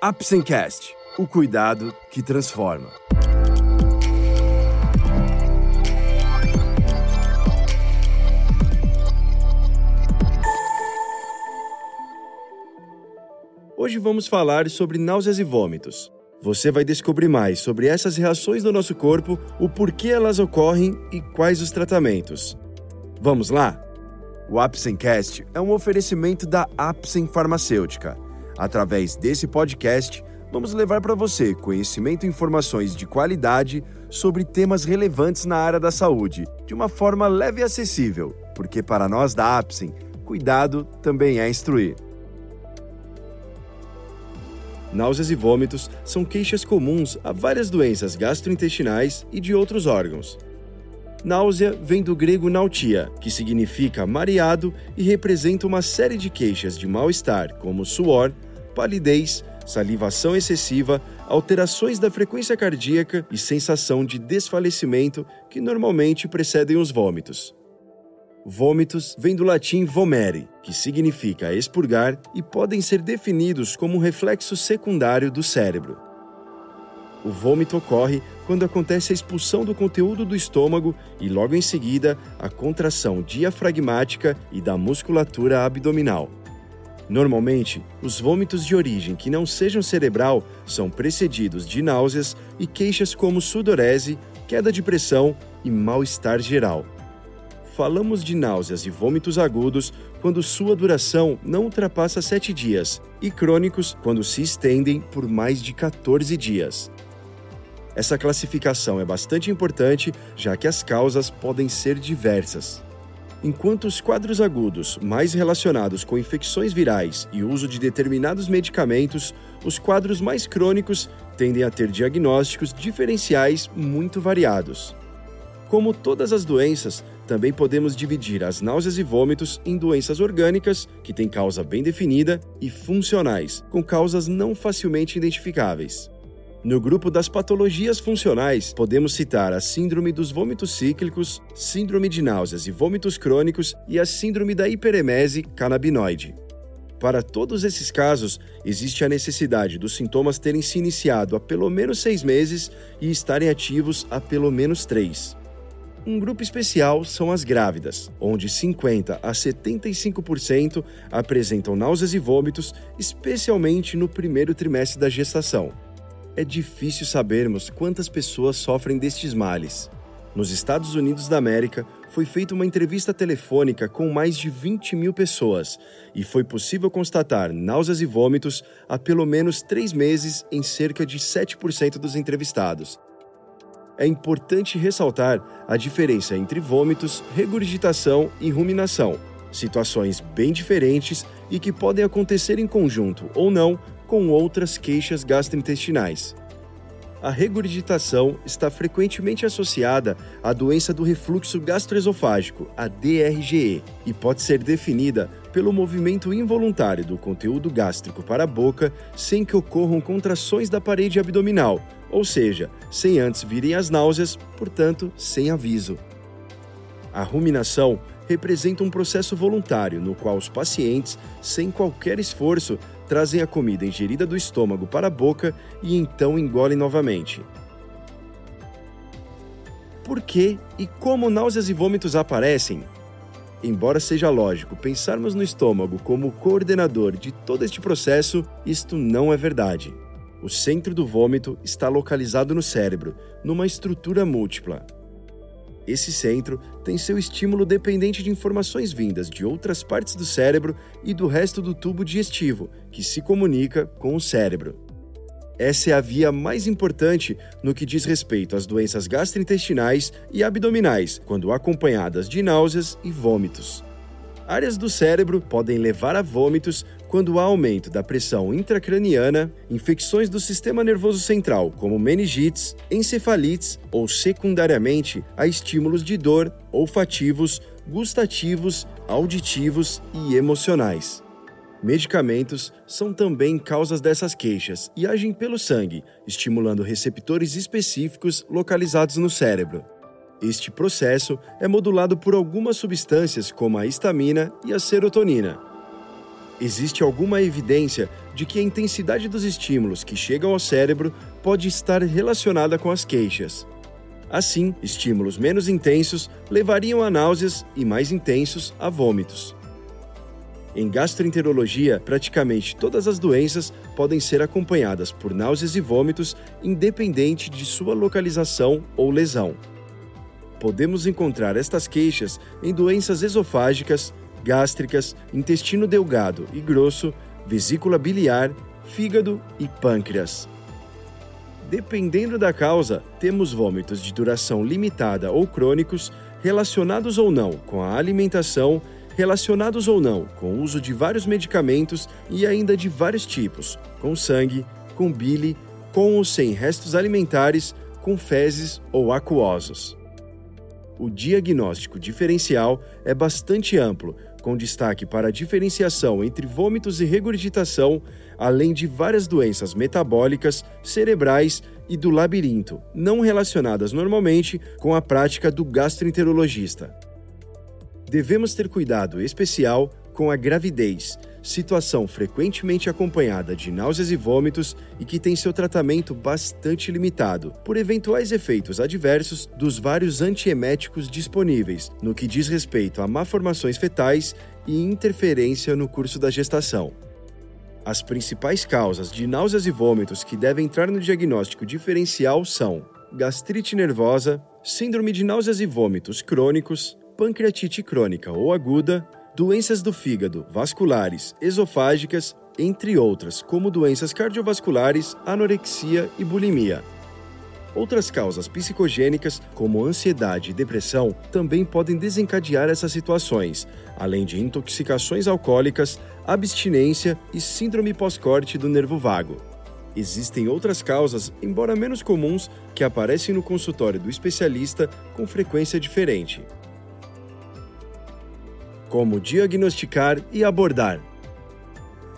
Apsencast, o cuidado que transforma. Hoje vamos falar sobre náuseas e vômitos. Você vai descobrir mais sobre essas reações do nosso corpo, o porquê elas ocorrem e quais os tratamentos. Vamos lá? O Apsencast é um oferecimento da Apsen Farmacêutica. Através desse podcast, vamos levar para você conhecimento e informações de qualidade sobre temas relevantes na área da saúde, de uma forma leve e acessível, porque para nós da Apsen, cuidado também é instruir. Náuseas e vômitos são queixas comuns a várias doenças gastrointestinais e de outros órgãos. Náusea vem do grego nautia, que significa mareado e representa uma série de queixas de mal-estar, como suor, palidez, salivação excessiva, alterações da frequência cardíaca e sensação de desfalecimento que normalmente precedem os vômitos. Vômitos vem do latim vomere, que significa expurgar e podem ser definidos como um reflexo secundário do cérebro. O vômito ocorre quando acontece a expulsão do conteúdo do estômago e, logo em seguida, a contração diafragmática e da musculatura abdominal. Normalmente, os vômitos de origem que não sejam cerebral são precedidos de náuseas e queixas como sudorese, queda de pressão e mal-estar geral falamos de náuseas e vômitos agudos quando sua duração não ultrapassa 7 dias e crônicos quando se estendem por mais de 14 dias. Essa classificação é bastante importante, já que as causas podem ser diversas. Enquanto os quadros agudos, mais relacionados com infecções virais e uso de determinados medicamentos, os quadros mais crônicos tendem a ter diagnósticos diferenciais muito variados. Como todas as doenças, também podemos dividir as náuseas e vômitos em doenças orgânicas, que têm causa bem definida, e funcionais, com causas não facilmente identificáveis. No grupo das patologias funcionais, podemos citar a síndrome dos vômitos cíclicos, síndrome de náuseas e vômitos crônicos e a síndrome da hiperemese canabinoide. Para todos esses casos, existe a necessidade dos sintomas terem se iniciado há pelo menos seis meses e estarem ativos há pelo menos três. Um grupo especial são as grávidas, onde 50 a 75% apresentam náuseas e vômitos, especialmente no primeiro trimestre da gestação. É difícil sabermos quantas pessoas sofrem destes males. Nos Estados Unidos da América, foi feita uma entrevista telefônica com mais de 20 mil pessoas e foi possível constatar náuseas e vômitos há pelo menos três meses em cerca de 7% dos entrevistados é importante ressaltar a diferença entre vômitos, regurgitação e ruminação, situações bem diferentes e que podem acontecer em conjunto ou não com outras queixas gastrointestinais. A regurgitação está frequentemente associada à doença do refluxo gastroesofágico, a DRGE, e pode ser definida pelo movimento involuntário do conteúdo gástrico para a boca sem que ocorram contrações da parede abdominal, ou seja, sem antes virem as náuseas, portanto, sem aviso. A ruminação representa um processo voluntário no qual os pacientes, sem qualquer esforço, trazem a comida ingerida do estômago para a boca e então engolem novamente. Por que e como náuseas e vômitos aparecem? Embora seja lógico pensarmos no estômago como coordenador de todo este processo, isto não é verdade. O centro do vômito está localizado no cérebro, numa estrutura múltipla. Esse centro tem seu estímulo dependente de informações vindas de outras partes do cérebro e do resto do tubo digestivo, que se comunica com o cérebro. Essa é a via mais importante no que diz respeito às doenças gastrointestinais e abdominais, quando acompanhadas de náuseas e vômitos. Áreas do cérebro podem levar a vômitos quando há aumento da pressão intracraniana, infecções do sistema nervoso central, como meningites, encefalites ou, secundariamente, a estímulos de dor, olfativos, gustativos, auditivos e emocionais. Medicamentos são também causas dessas queixas e agem pelo sangue, estimulando receptores específicos localizados no cérebro. Este processo é modulado por algumas substâncias como a histamina e a serotonina. Existe alguma evidência de que a intensidade dos estímulos que chegam ao cérebro pode estar relacionada com as queixas. Assim, estímulos menos intensos levariam a náuseas e mais intensos a vômitos. Em gastroenterologia, praticamente todas as doenças podem ser acompanhadas por náuseas e vômitos, independente de sua localização ou lesão. Podemos encontrar estas queixas em doenças esofágicas, gástricas, intestino delgado e grosso, vesícula biliar, fígado e pâncreas. Dependendo da causa, temos vômitos de duração limitada ou crônicos, relacionados ou não com a alimentação, relacionados ou não com o uso de vários medicamentos e ainda de vários tipos, com sangue, com bile, com ou sem restos alimentares, com fezes ou aquosos. O diagnóstico diferencial é bastante amplo, com destaque para a diferenciação entre vômitos e regurgitação, além de várias doenças metabólicas, cerebrais e do labirinto, não relacionadas normalmente com a prática do gastroenterologista. Devemos ter cuidado especial com a gravidez, situação frequentemente acompanhada de náuseas e vômitos e que tem seu tratamento bastante limitado por eventuais efeitos adversos dos vários antieméticos disponíveis no que diz respeito a malformações fetais e interferência no curso da gestação. As principais causas de náuseas e vômitos que devem entrar no diagnóstico diferencial são gastrite nervosa, síndrome de náuseas e vômitos crônicos, pancreatite crônica ou aguda, doenças do fígado, vasculares, esofágicas, entre outras, como doenças cardiovasculares, anorexia e bulimia. Outras causas psicogênicas, como ansiedade e depressão, também podem desencadear essas situações, além de intoxicações alcoólicas, abstinência e síndrome pós-corte do nervo vago. Existem outras causas, embora menos comuns, que aparecem no consultório do especialista com frequência diferente como diagnosticar e abordar.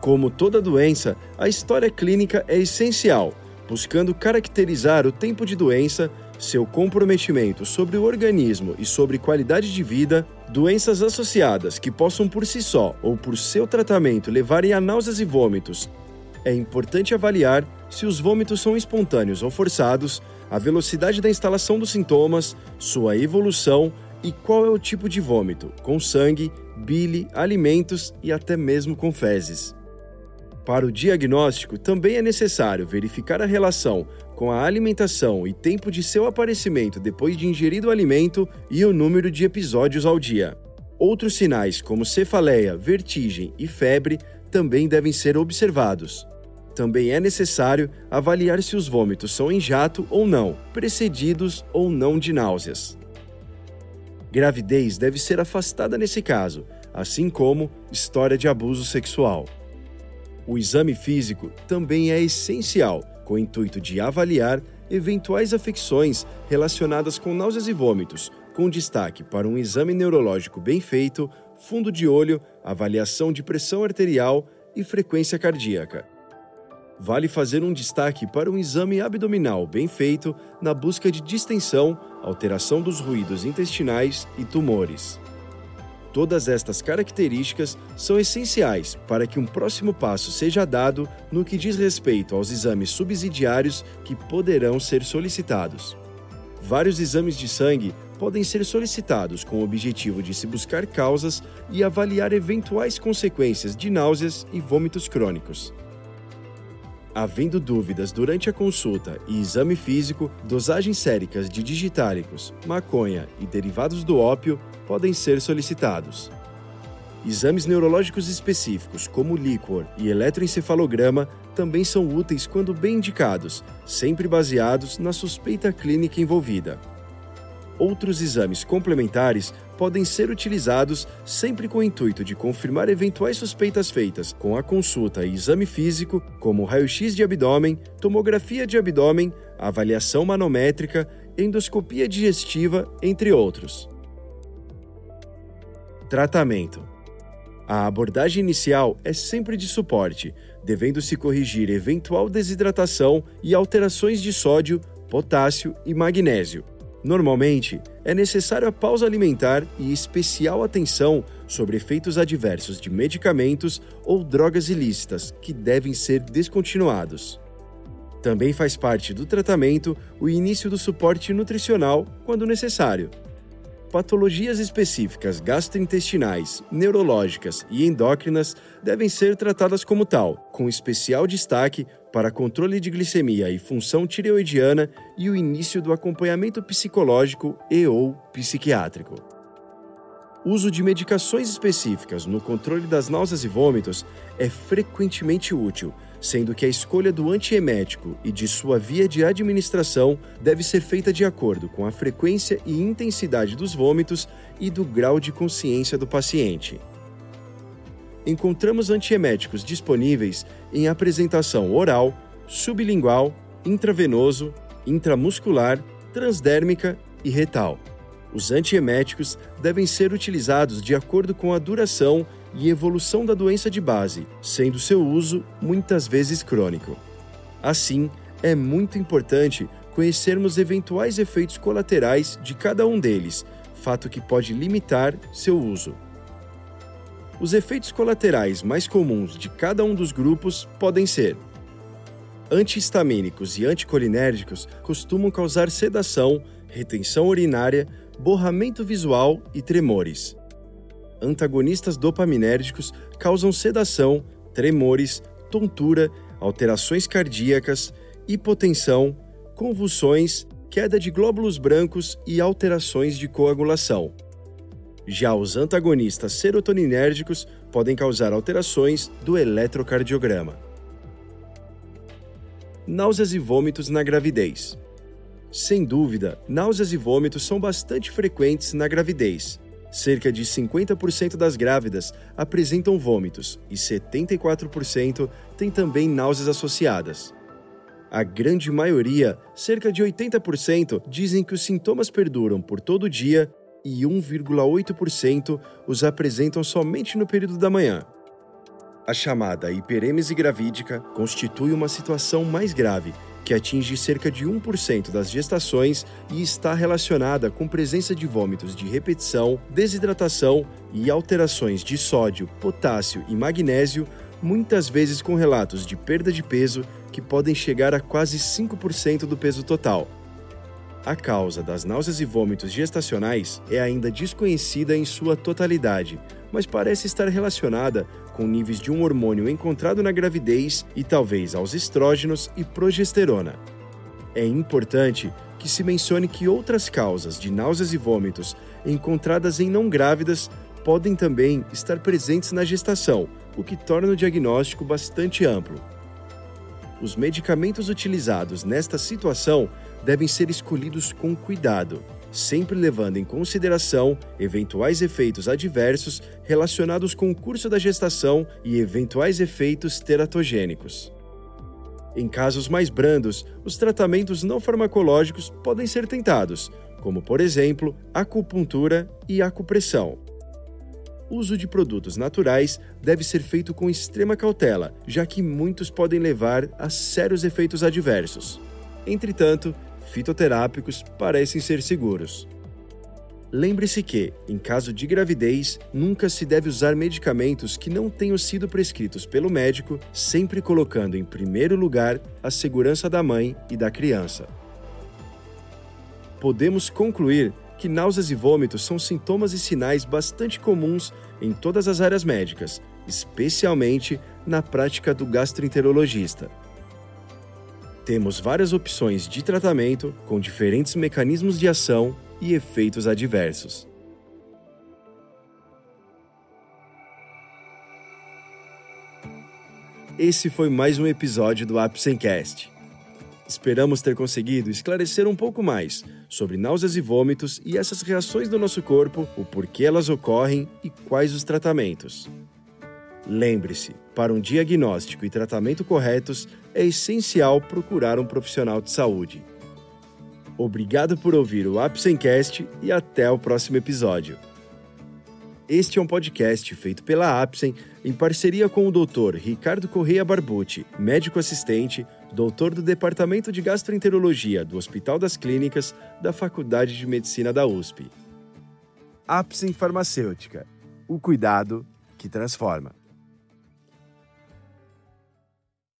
Como toda doença, a história clínica é essencial, buscando caracterizar o tempo de doença, seu comprometimento sobre o organismo e sobre qualidade de vida, doenças associadas que possam por si só ou por seu tratamento levarem a náuseas e vômitos. É importante avaliar se os vômitos são espontâneos ou forçados, a velocidade da instalação dos sintomas, sua evolução e qual é o tipo de vômito, com sangue, bile, alimentos e até mesmo com fezes. Para o diagnóstico, também é necessário verificar a relação com a alimentação e tempo de seu aparecimento depois de ingerido o alimento e o número de episódios ao dia. Outros sinais, como cefaleia, vertigem e febre, também devem ser observados. Também é necessário avaliar se os vômitos são em jato ou não, precedidos ou não de náuseas. Gravidez deve ser afastada nesse caso, assim como história de abuso sexual. O exame físico também é essencial, com o intuito de avaliar eventuais afecções relacionadas com náuseas e vômitos, com destaque para um exame neurológico bem feito, fundo de olho, avaliação de pressão arterial e frequência cardíaca vale fazer um destaque para um exame abdominal bem feito na busca de distensão, alteração dos ruídos intestinais e tumores. Todas estas características são essenciais para que um próximo passo seja dado no que diz respeito aos exames subsidiários que poderão ser solicitados. Vários exames de sangue podem ser solicitados com o objetivo de se buscar causas e avaliar eventuais consequências de náuseas e vômitos crônicos. Havendo dúvidas durante a consulta e exame físico, dosagens séricas de digitálicos, maconha e derivados do ópio podem ser solicitados. Exames neurológicos específicos, como líquor e eletroencefalograma, também são úteis quando bem indicados, sempre baseados na suspeita clínica envolvida. Outros exames complementares podem ser utilizados sempre com o intuito de confirmar eventuais suspeitas feitas com a consulta e exame físico, como raio-x de abdômen, tomografia de abdômen, avaliação manométrica, endoscopia digestiva, entre outros. Tratamento: A abordagem inicial é sempre de suporte, devendo-se corrigir eventual desidratação e alterações de sódio, potássio e magnésio Normalmente, é necessário a pausa alimentar e especial atenção sobre efeitos adversos de medicamentos ou drogas ilícitas que devem ser descontinuados. Também faz parte do tratamento o início do suporte nutricional quando necessário. Patologias específicas gastrointestinais, neurológicas e endócrinas devem ser tratadas como tal, com especial destaque para controle de glicemia e função tireoidiana e o início do acompanhamento psicológico e ou psiquiátrico. O uso de medicações específicas no controle das náuseas e vômitos é frequentemente útil sendo que a escolha do antiemético e de sua via de administração deve ser feita de acordo com a frequência e intensidade dos vômitos e do grau de consciência do paciente. Encontramos antieméticos disponíveis em apresentação oral, sublingual, intravenoso, intramuscular, transdérmica e retal. Os antieméticos devem ser utilizados de acordo com a duração e evolução da doença de base, sendo seu uso muitas vezes crônico. Assim, é muito importante conhecermos eventuais efeitos colaterais de cada um deles, fato que pode limitar seu uso. Os efeitos colaterais mais comuns de cada um dos grupos podem ser: antihistamínicos e anticolinérgicos costumam causar sedação, retenção urinária, borramento visual e tremores antagonistas dopaminérgicos causam sedação, tremores, tontura, alterações cardíacas, hipotensão, convulsões, queda de glóbulos brancos e alterações de coagulação. Já os antagonistas serotoninérgicos podem causar alterações do eletrocardiograma. Náuseas e vômitos na gravidez. Sem dúvida, náuseas e vômitos são bastante frequentes na gravidez, Cerca de 50% das grávidas apresentam vômitos e 74% têm também náuseas associadas. A grande maioria, cerca de 80%, dizem que os sintomas perduram por todo o dia e 1,8% os apresentam somente no período da manhã. A chamada hiperêmese gravídica constitui uma situação mais grave que atinge cerca de 1% das gestações e está relacionada com presença de vômitos de repetição, desidratação e alterações de sódio, potássio e magnésio, muitas vezes com relatos de perda de peso que podem chegar a quase 5% do peso total. A causa das náuseas e vômitos gestacionais é ainda desconhecida em sua totalidade, mas parece estar relacionada com níveis de um hormônio encontrado na gravidez e talvez aos estrógenos e progesterona. É importante que se mencione que outras causas de náuseas e vômitos encontradas em não grávidas podem também estar presentes na gestação, o que torna o diagnóstico bastante amplo. Os medicamentos utilizados nesta situação devem ser escolhidos com cuidado sempre levando em consideração eventuais efeitos adversos relacionados com o curso da gestação e eventuais efeitos teratogênicos. Em casos mais brandos, os tratamentos não farmacológicos podem ser tentados, como, por exemplo, acupuntura e acupressão. O uso de produtos naturais deve ser feito com extrema cautela, já que muitos podem levar a sérios efeitos adversos. Entretanto, fitoterápicos parecem ser seguros. Lembre-se que, em caso de gravidez, nunca se deve usar medicamentos que não tenham sido prescritos pelo médico, sempre colocando em primeiro lugar a segurança da mãe e da criança. Podemos concluir que náuseas e vômitos são sintomas e sinais bastante comuns em todas as áreas médicas, especialmente na prática do gastroenterologista. Temos várias opções de tratamento com diferentes mecanismos de ação e efeitos adversos. Esse foi mais um episódio do Apsencast. Esperamos ter conseguido esclarecer um pouco mais sobre náuseas e vômitos e essas reações do nosso corpo, o porquê elas ocorrem e quais os tratamentos. Lembre-se, para um diagnóstico e tratamento corretos, é essencial procurar um profissional de saúde. Obrigado por ouvir o Apsencast e até o próximo episódio. Este é um podcast feito pela Apsen em parceria com o Dr. Ricardo Correia Barbucci, médico assistente, doutor do Departamento de Gastroenterologia do Hospital das Clínicas da Faculdade de Medicina da USP. Apsen Farmacêutica. O cuidado que transforma.